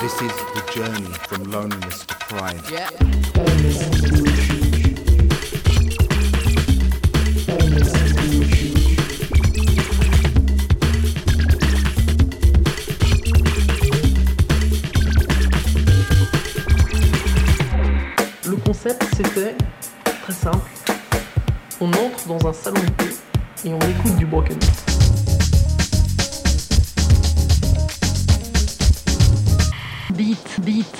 This is the journey from loneliness to concept, c'était très simple. On entre dans un salon de thé et on écoute du broken.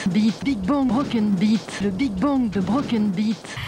Big Bang Broken Beat, le Big Bang de Broken Beat.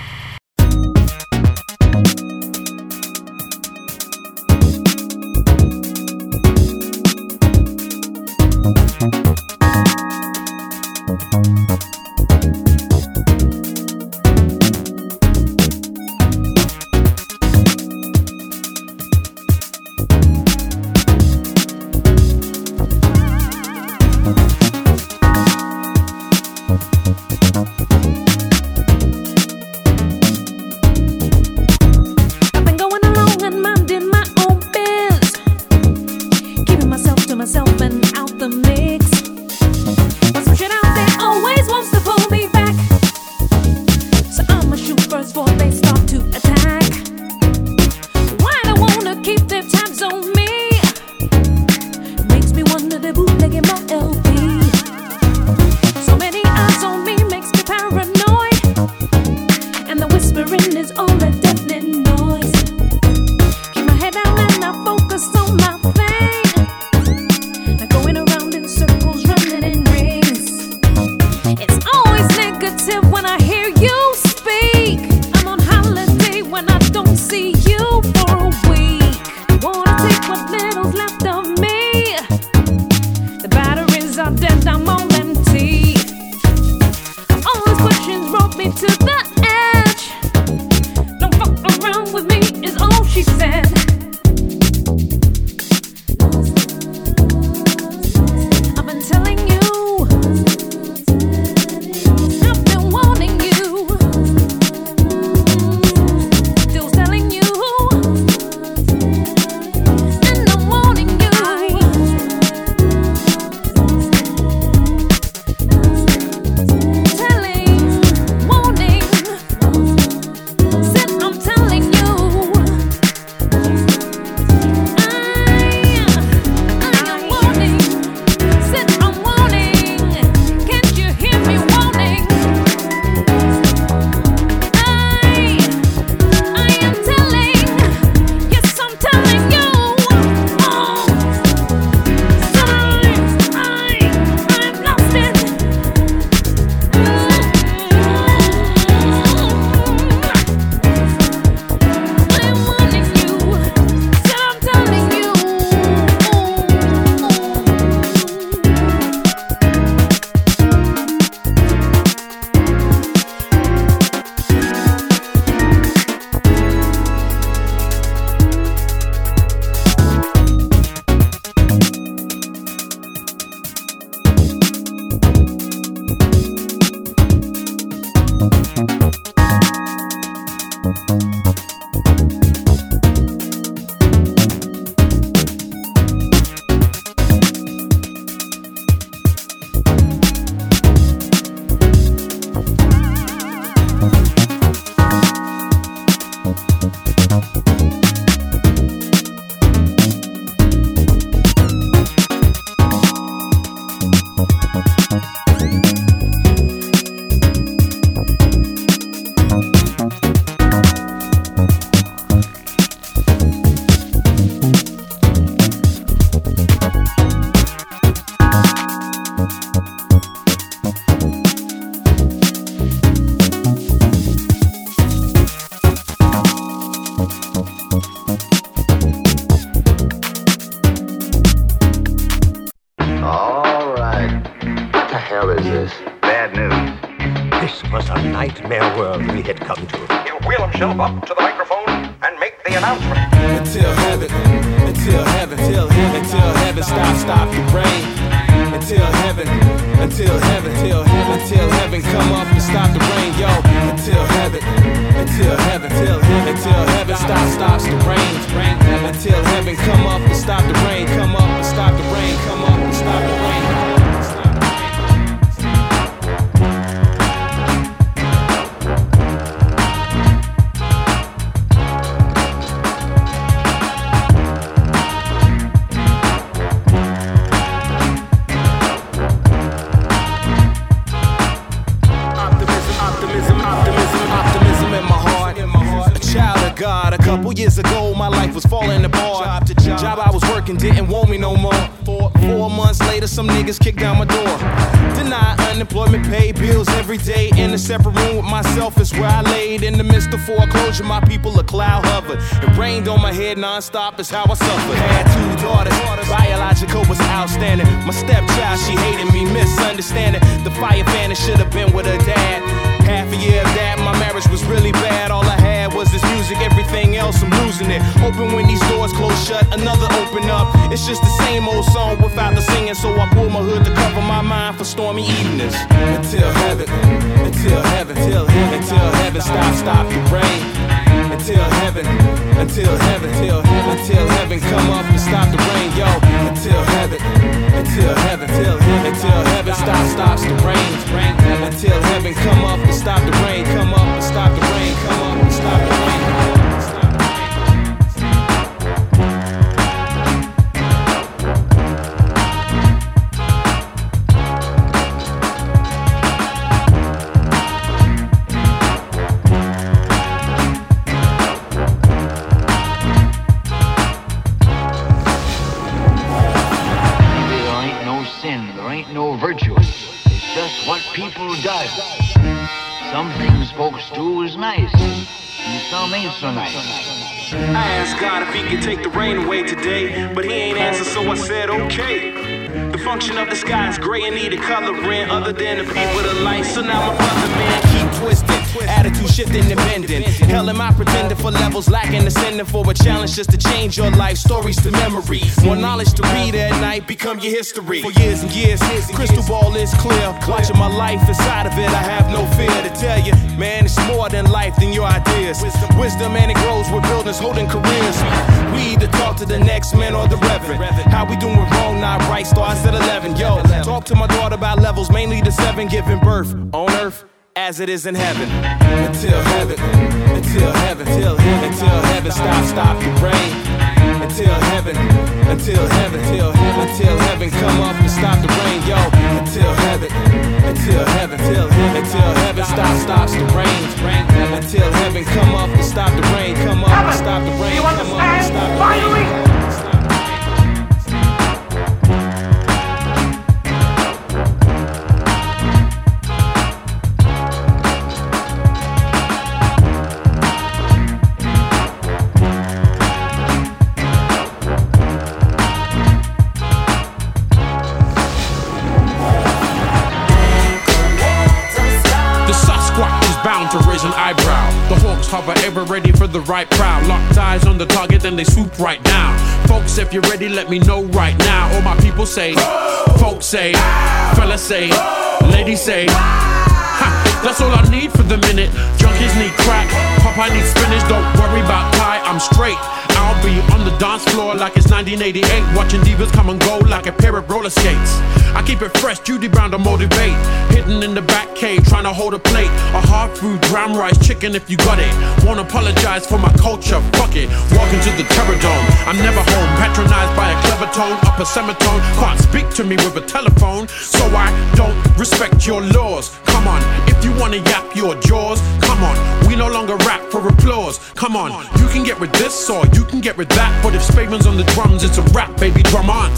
My people a cloud hovered. It rained on my head nonstop, is how I suffered. Had two daughters, biological was outstanding. My stepchild, she hated me, misunderstanding. The fire fan should have been with her dad. Half a year of that, my marriage was really bad. All I had was this music, everything else, I'm losing it. Open when these doors close shut, another open up. It's just the same old song without the singing, so I pull my hood to cover my mind for stormy evenings. Until heaven, until heaven, until heaven, until heaven, stop, stop the rain. Until heaven, until heaven, until heaven, heaven come up and stop the rain, yo. Until heaven, until heaven, until heaven, until heaven stop, stops the rain. Until heaven come up and stop the rain, come up and stop the rain, come up and stop the rain. I asked God if he could take the rain away today, but he ain't answer, so I said okay. The function of the sky is gray and need a coloring other than the people the light. So now my brother man keep twisting, attitude shifting and bending. Hell am I pretending for levels lacking, ascending for a challenge just to change your life stories to memories. More knowledge to read at night, become your history. For years and years, crystal ball is clear. Watching my life inside of it, I have no fear to tell you, man, it's more than life than your ideas. Wisdom and it grows with buildings holding careers. We either talk to the next man or the reverend. How we doing wrong, not right, starts at 11. Yo, talk to my daughter about levels, mainly the seven giving birth on earth as it is in heaven. Until heaven, until heaven, until heaven, until heaven stop, stop the rain. Until heaven, until heaven, heaven, until heaven come up and stop the rain, yo. Until heaven, until heaven, heaven, until heaven stop, stops the rain. Until heaven come up and stop the rain, come up and stop the rain, come up and stop the rain. The right crowd. Locked eyes on the target, then they swoop right down. Folks, if you're ready, let me know right now. All my people say, folks say, fellas say, ladies say. Ha, that's all I need for the minute. Junkies need crack, Popeye needs spinach. Don't worry about pie, I'm straight. I'll be on the dance floor like it's 1988, watching divas come and go like a pair of roller skates. I keep it fresh, Judy Brown to motivate. Hidden in the back cave, trying to hold a plate. A hard food, brown rice, chicken if you got it. Won't apologize for my culture, fuck it. Walking to the terror dome, I'm never home. Patronized by a clever tone, upper semitone. Can't speak to me with a telephone, so I don't respect your laws. Come on, if you wanna yap your jaws, come on. No longer rap for applause. Come on, you can get with this or you can get with that. But if Spademan's on the drums, it's a rap, baby, drum on.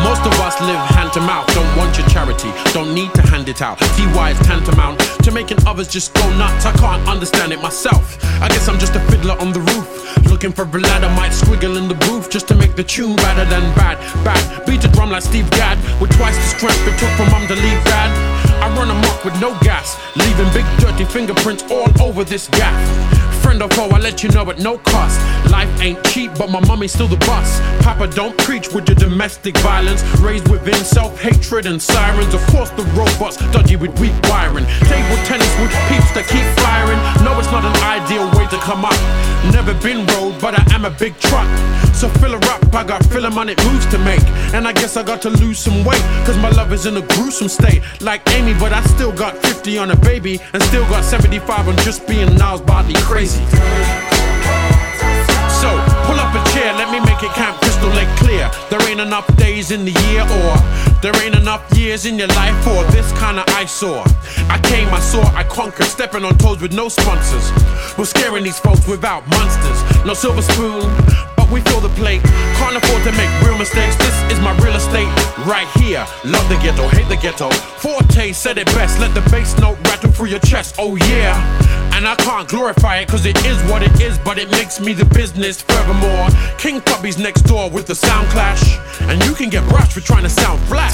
Most of us live hand to mouth, don't want your charity, don't need to hand it out. TY is tantamount to making others just go nuts. I can't understand it myself. I guess I'm just a fiddler on the roof, looking for a ladder, might squiggle in the booth just to make the tune better than bad. Bad, beat a drum like Steve Gadd with twice the strength it took for mum to leave dad. I run amok with no gas, leaving big dirty fingerprints all over this gap. Friend or foe, I let you know at no cost. Life ain't cheap, but my mommy's still the boss. Papa, don't preach with your domestic violence. Raised within self hatred and sirens. Of course, the robots dodgy with weak wiring. Table tennis with peeps that keep firing. No, it's not an ideal way to come up. Never been road, but I am a big truck. So fill her up, I got filler money moves to make. And I guess I got to lose some weight, cause my love is in a gruesome state. Like Amy, but I still got 50 on a baby, and still got 75 on just being Gnarls Barkley crazy. Pull up a chair, let me make it Camp Crystal Lake clear. There ain't enough days in the year, or there ain't enough years in your life for this kind of eyesore. I came, I saw, I conquered, stepping on toes with no sponsors. We're scaring these folks without monsters. No silver spoon, but we fill the plate. Can't afford to make real mistakes. This is my real estate right here. Love the ghetto, hate the ghetto. Forte said it best. Let the bass note rattle through your chest. Oh yeah. And I can't glorify it cause it is what it is, but it makes me the business. Furthermore, King Tubby's next door with the sound clash. And you can get brushed for trying to sound flat.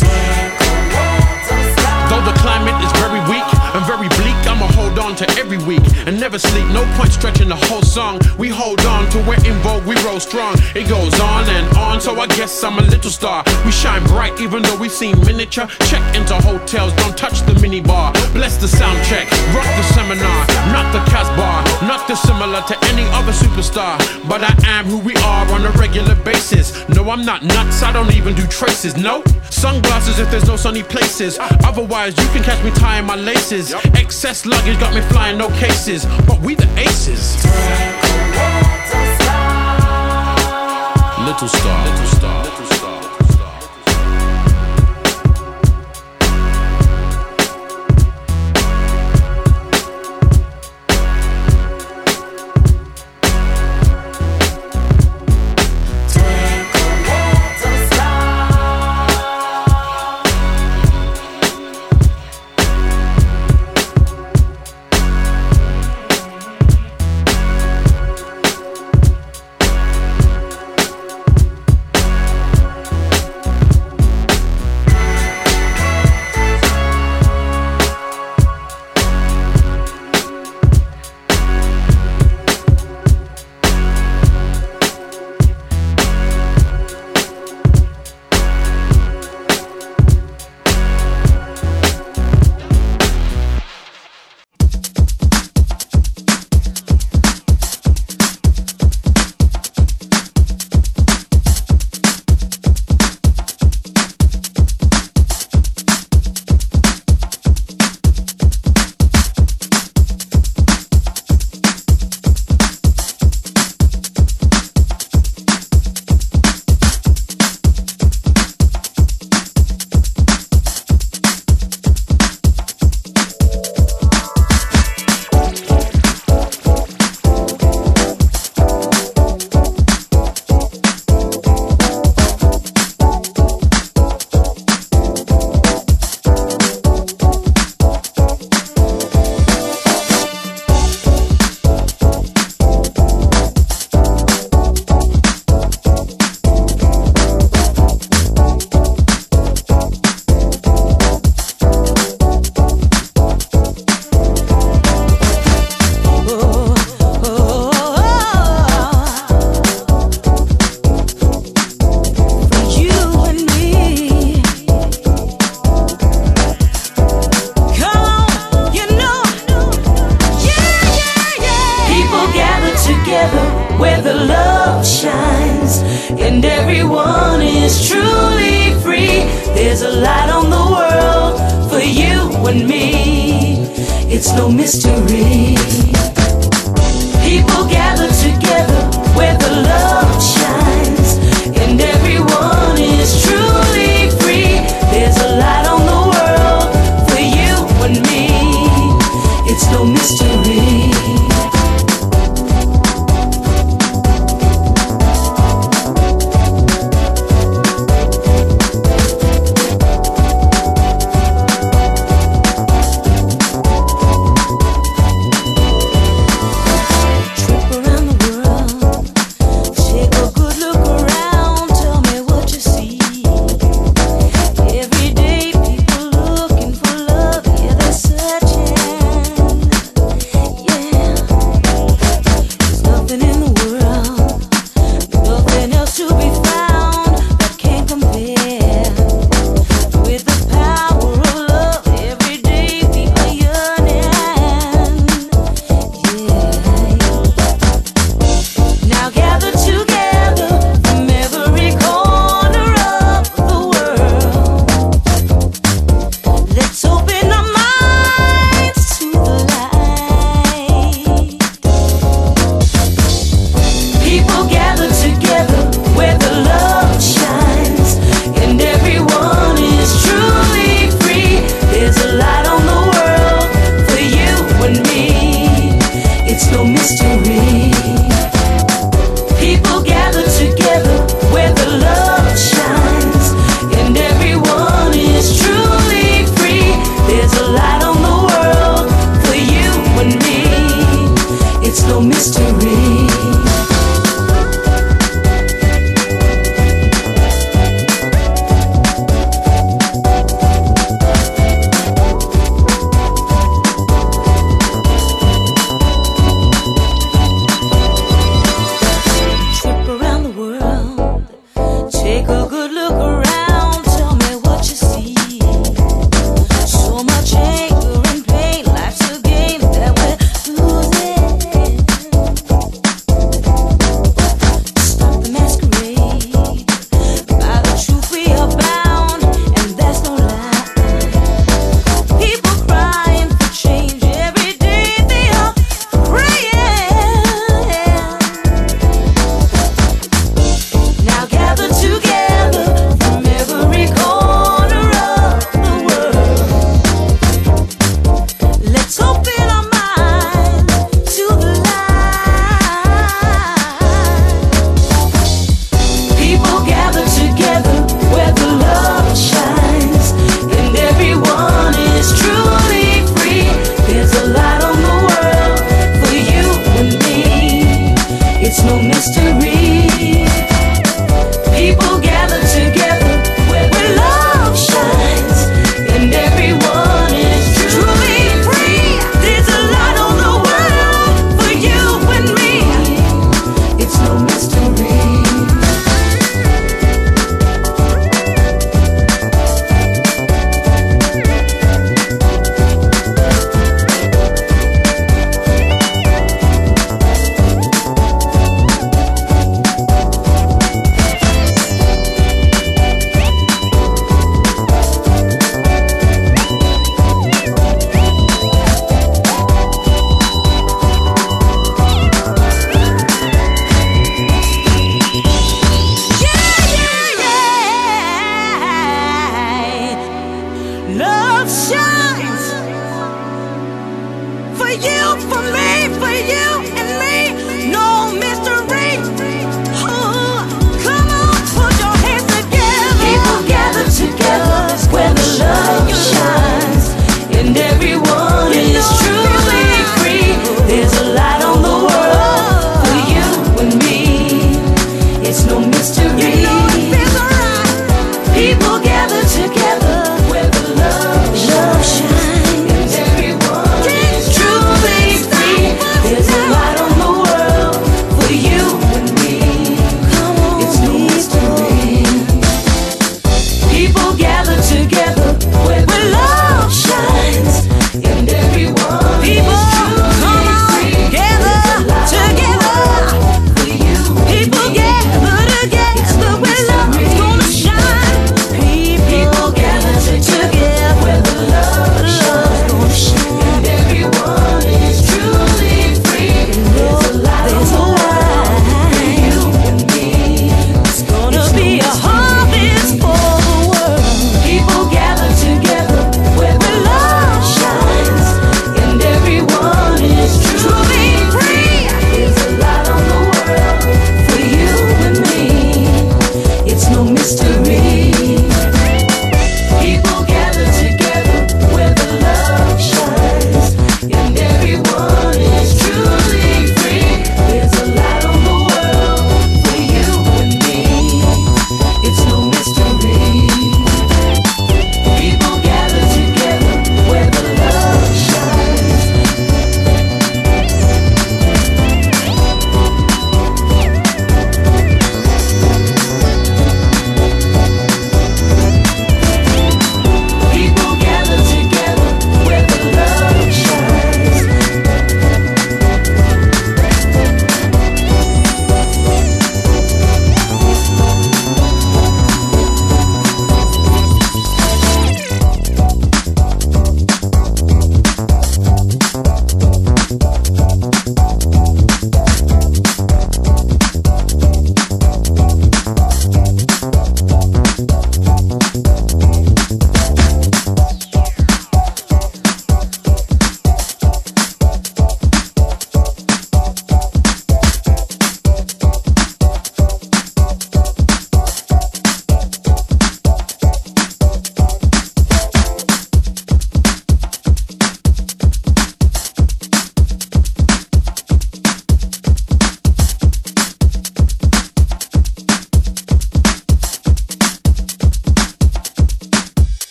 Though the climate is very weak and very bleak, I'ma hold on to every week and never sleep. No point stretching the whole song. We hold on to we're in vogue, we roll strong. It goes on and on, so I guess I'm a little star. We shine bright even though we seem miniature. Check into hotels, don't touch the minibar. Bless the sound check, rock the seminar, not the Casbah, not dissimilar to any other superstar. But I am who we are on a regular basis. No, I'm not nuts, I don't even do traces. No, sunglasses if there's no sunny places. Otherwise, you can catch me tying my laces. Excess luggage got me flying, no cases. But we the aces. Little star, little star, little star.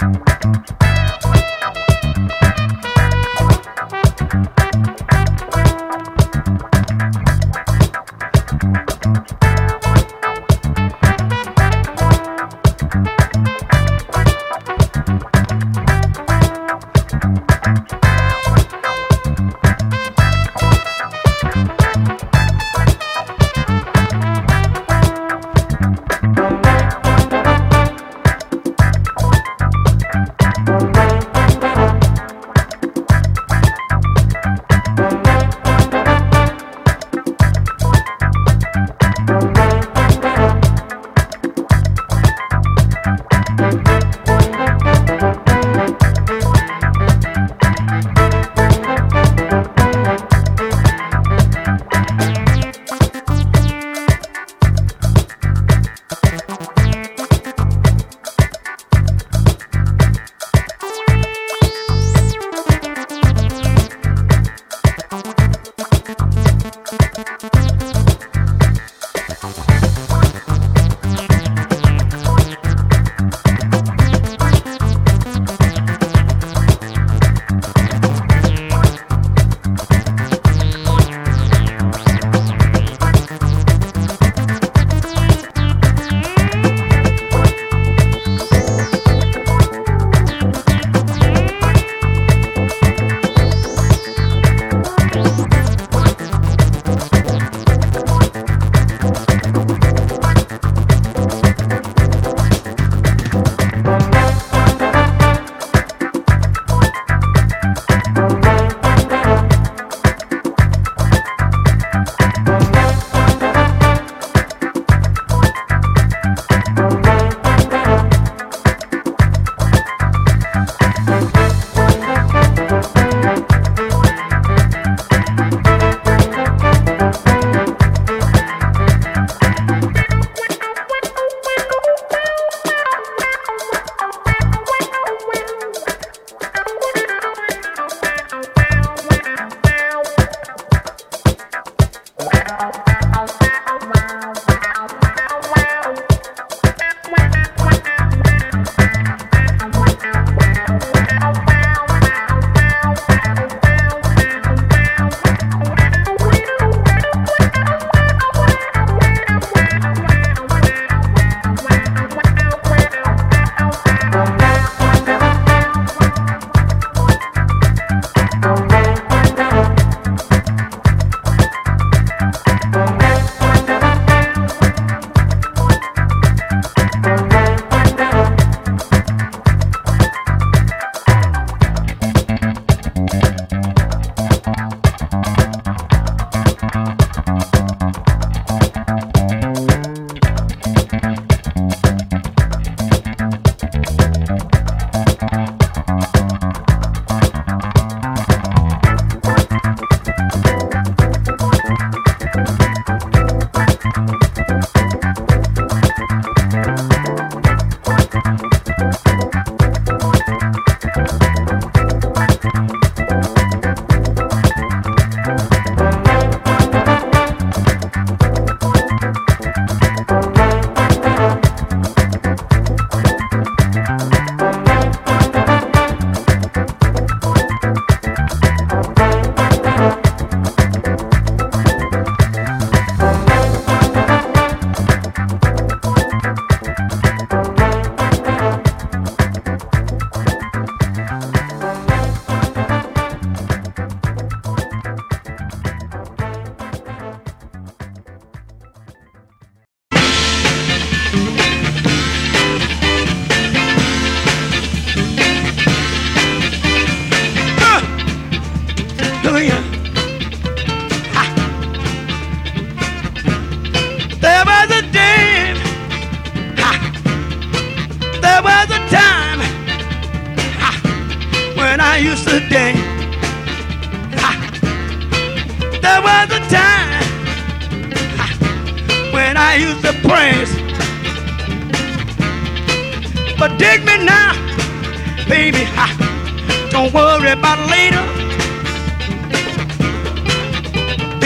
Música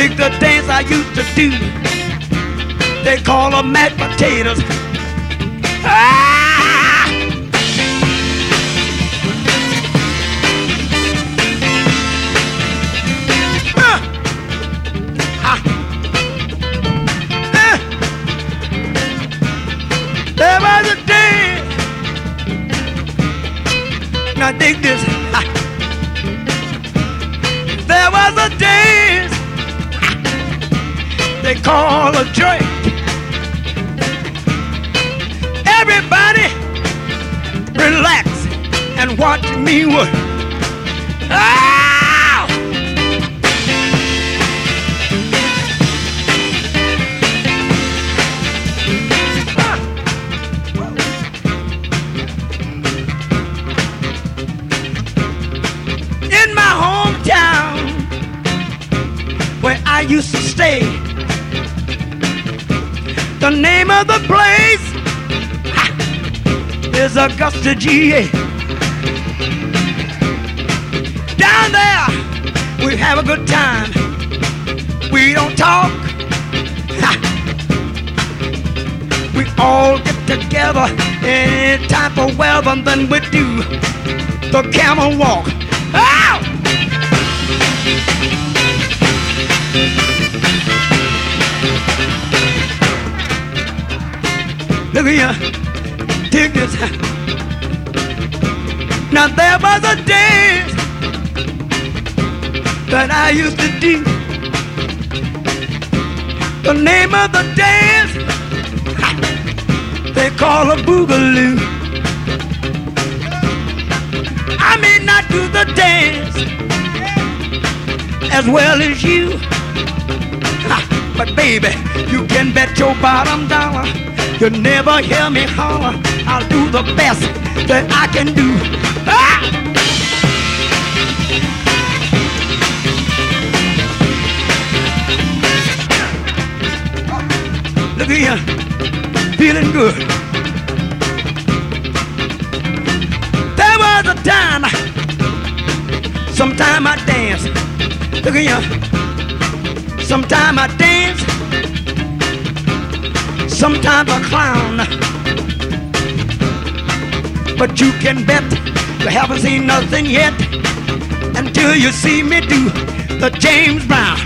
The dance I used to do. They call them mashed potatoes. Ah! Ah! There was a day. Now dig this. They call a drink. Everybody relax and watch me work. The name of the place ha, is Augusta, GA. Down there, we have a good time. We don't talk. ha. We all get together any type of weather, then we do the camel walk. Look you. Dig this. Now there was a dance that I used to do. The name of the dance they call a boogaloo. I may not do the dance as well as you. But baby, you can bet your bottom dollar you'll never hear me holler. I'll do the best that I can do. Ah! Look you, feeling good. There was a time, sometime I dance. Look you, sometime I dance, sometimes I clown. But you can bet you haven't seen nothing yet until you see me do the James Brown.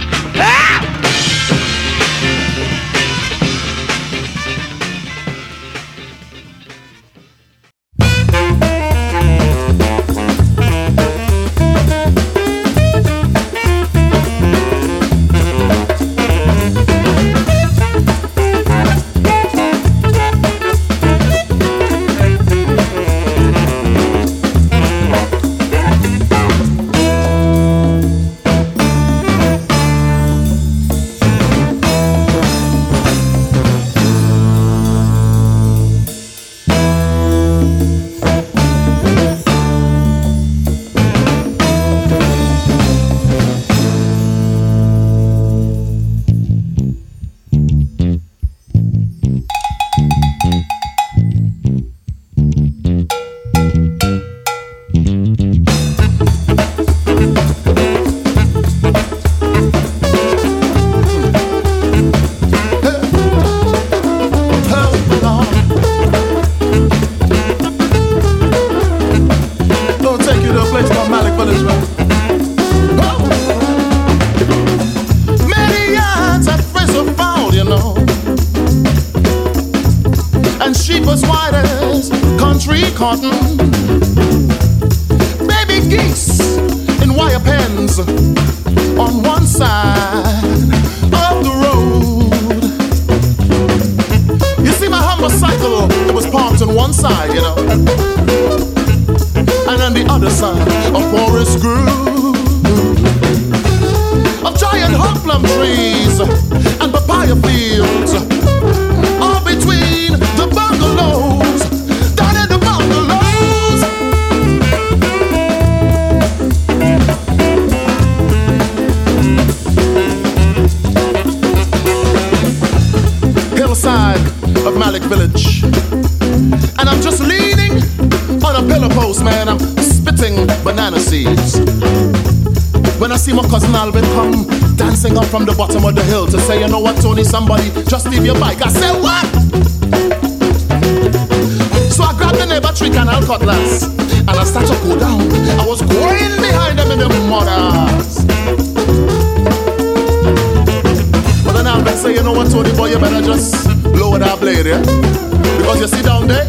village. And I'm just leaning on a pillow post, man. I'm spitting banana seeds. When I see my cousin Alvin come dancing up from the bottom of the hill to say, you know what, Tony, somebody just leave your bike. I say, what? So I grabbed the neighbor tree canal cutlass and I start to go down. I was going behind them in the mothers. But then Alvin say, you know what, Tony, boy, you better just lower that blade, yeah? Because you see down there,